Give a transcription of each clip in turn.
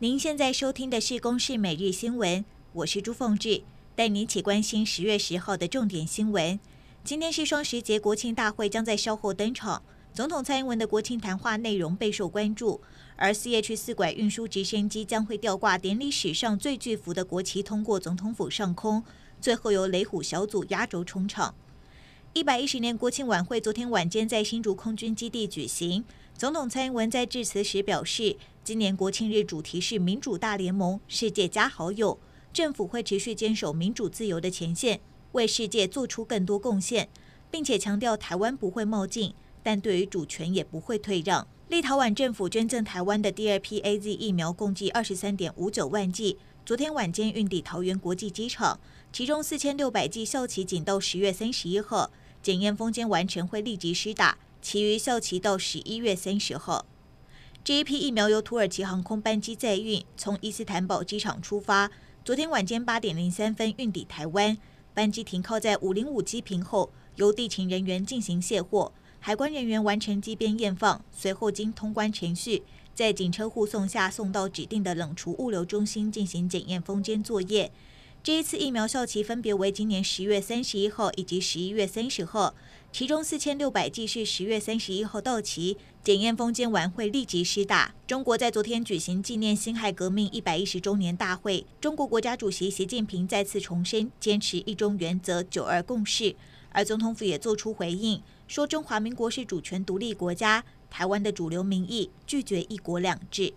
您现在收听的是《公视每日新闻》，我是朱凤志，带您一起关心十月十号的重点新闻。今天是双十节，国庆大会将在稍后登场。总统蔡英文的国庆谈话内容备受关注，而 CH 四拐运输直升机将会吊挂典礼史上最巨幅的国旗通过总统府上空，最后由雷虎小组压轴冲场。一百一十年国庆晚会昨天晚间在新竹空军基地举行，总统蔡英文在致辞时表示，今年国庆日主题是民主大联盟，世界加好友，政府会持续坚守民主自由的前线，为世界做出更多贡献，并且强调台湾不会冒进。但对于主权也不会退让。立陶宛政府捐赠台湾的第二批 AZ 疫苗共计二十三点五九万剂，昨天晚间运抵桃园国际机场，其中四千六百剂效期仅到十月三十一号，检验封缄完成会立即施打，其余效期到十一月三十号。这一批疫苗由土耳其航空班机载运，从伊斯坦堡机场出发，昨天晚间八点零三分运抵台湾，班机停靠在五零五机坪后，由地勤人员进行卸货。海关人员完成机边验放，随后经通关程序，在警车护送下送到指定的冷储物流中心进行检验封缄作业。这一次疫苗效期分别为今年十月三十一号以及十一月三十号，其中四千六百剂是十月三十一号到期，检验封缄完会立即施打。中国在昨天举行纪念辛亥革命一百一十周年大会，中国国家主席习近平再次重申坚持一中原则、九二共识，而总统府也做出回应。说中华民国是主权独立国家，台湾的主流民意拒绝一国两制。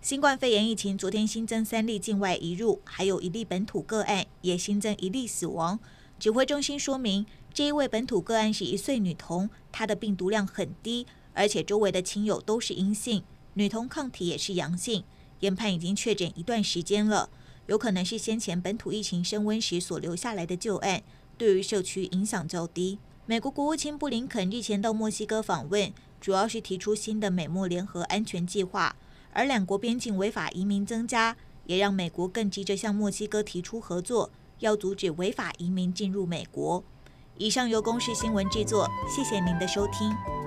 新冠肺炎疫情昨天新增三例境外移入，还有一例本土个案，也新增一例死亡。指挥中心说明，这一位本土个案是一岁女童，她的病毒量很低，而且周围的亲友都是阴性，女童抗体也是阳性，研判已经确诊一段时间了，有可能是先前本土疫情升温时所留下来的旧案，对于社区影响较低。美国国务卿布林肯日前到墨西哥访问，主要是提出新的美墨联合安全计划。而两国边境违法移民增加，也让美国更急着向墨西哥提出合作，要阻止违法移民进入美国。以上由公视新闻制作，谢谢您的收听。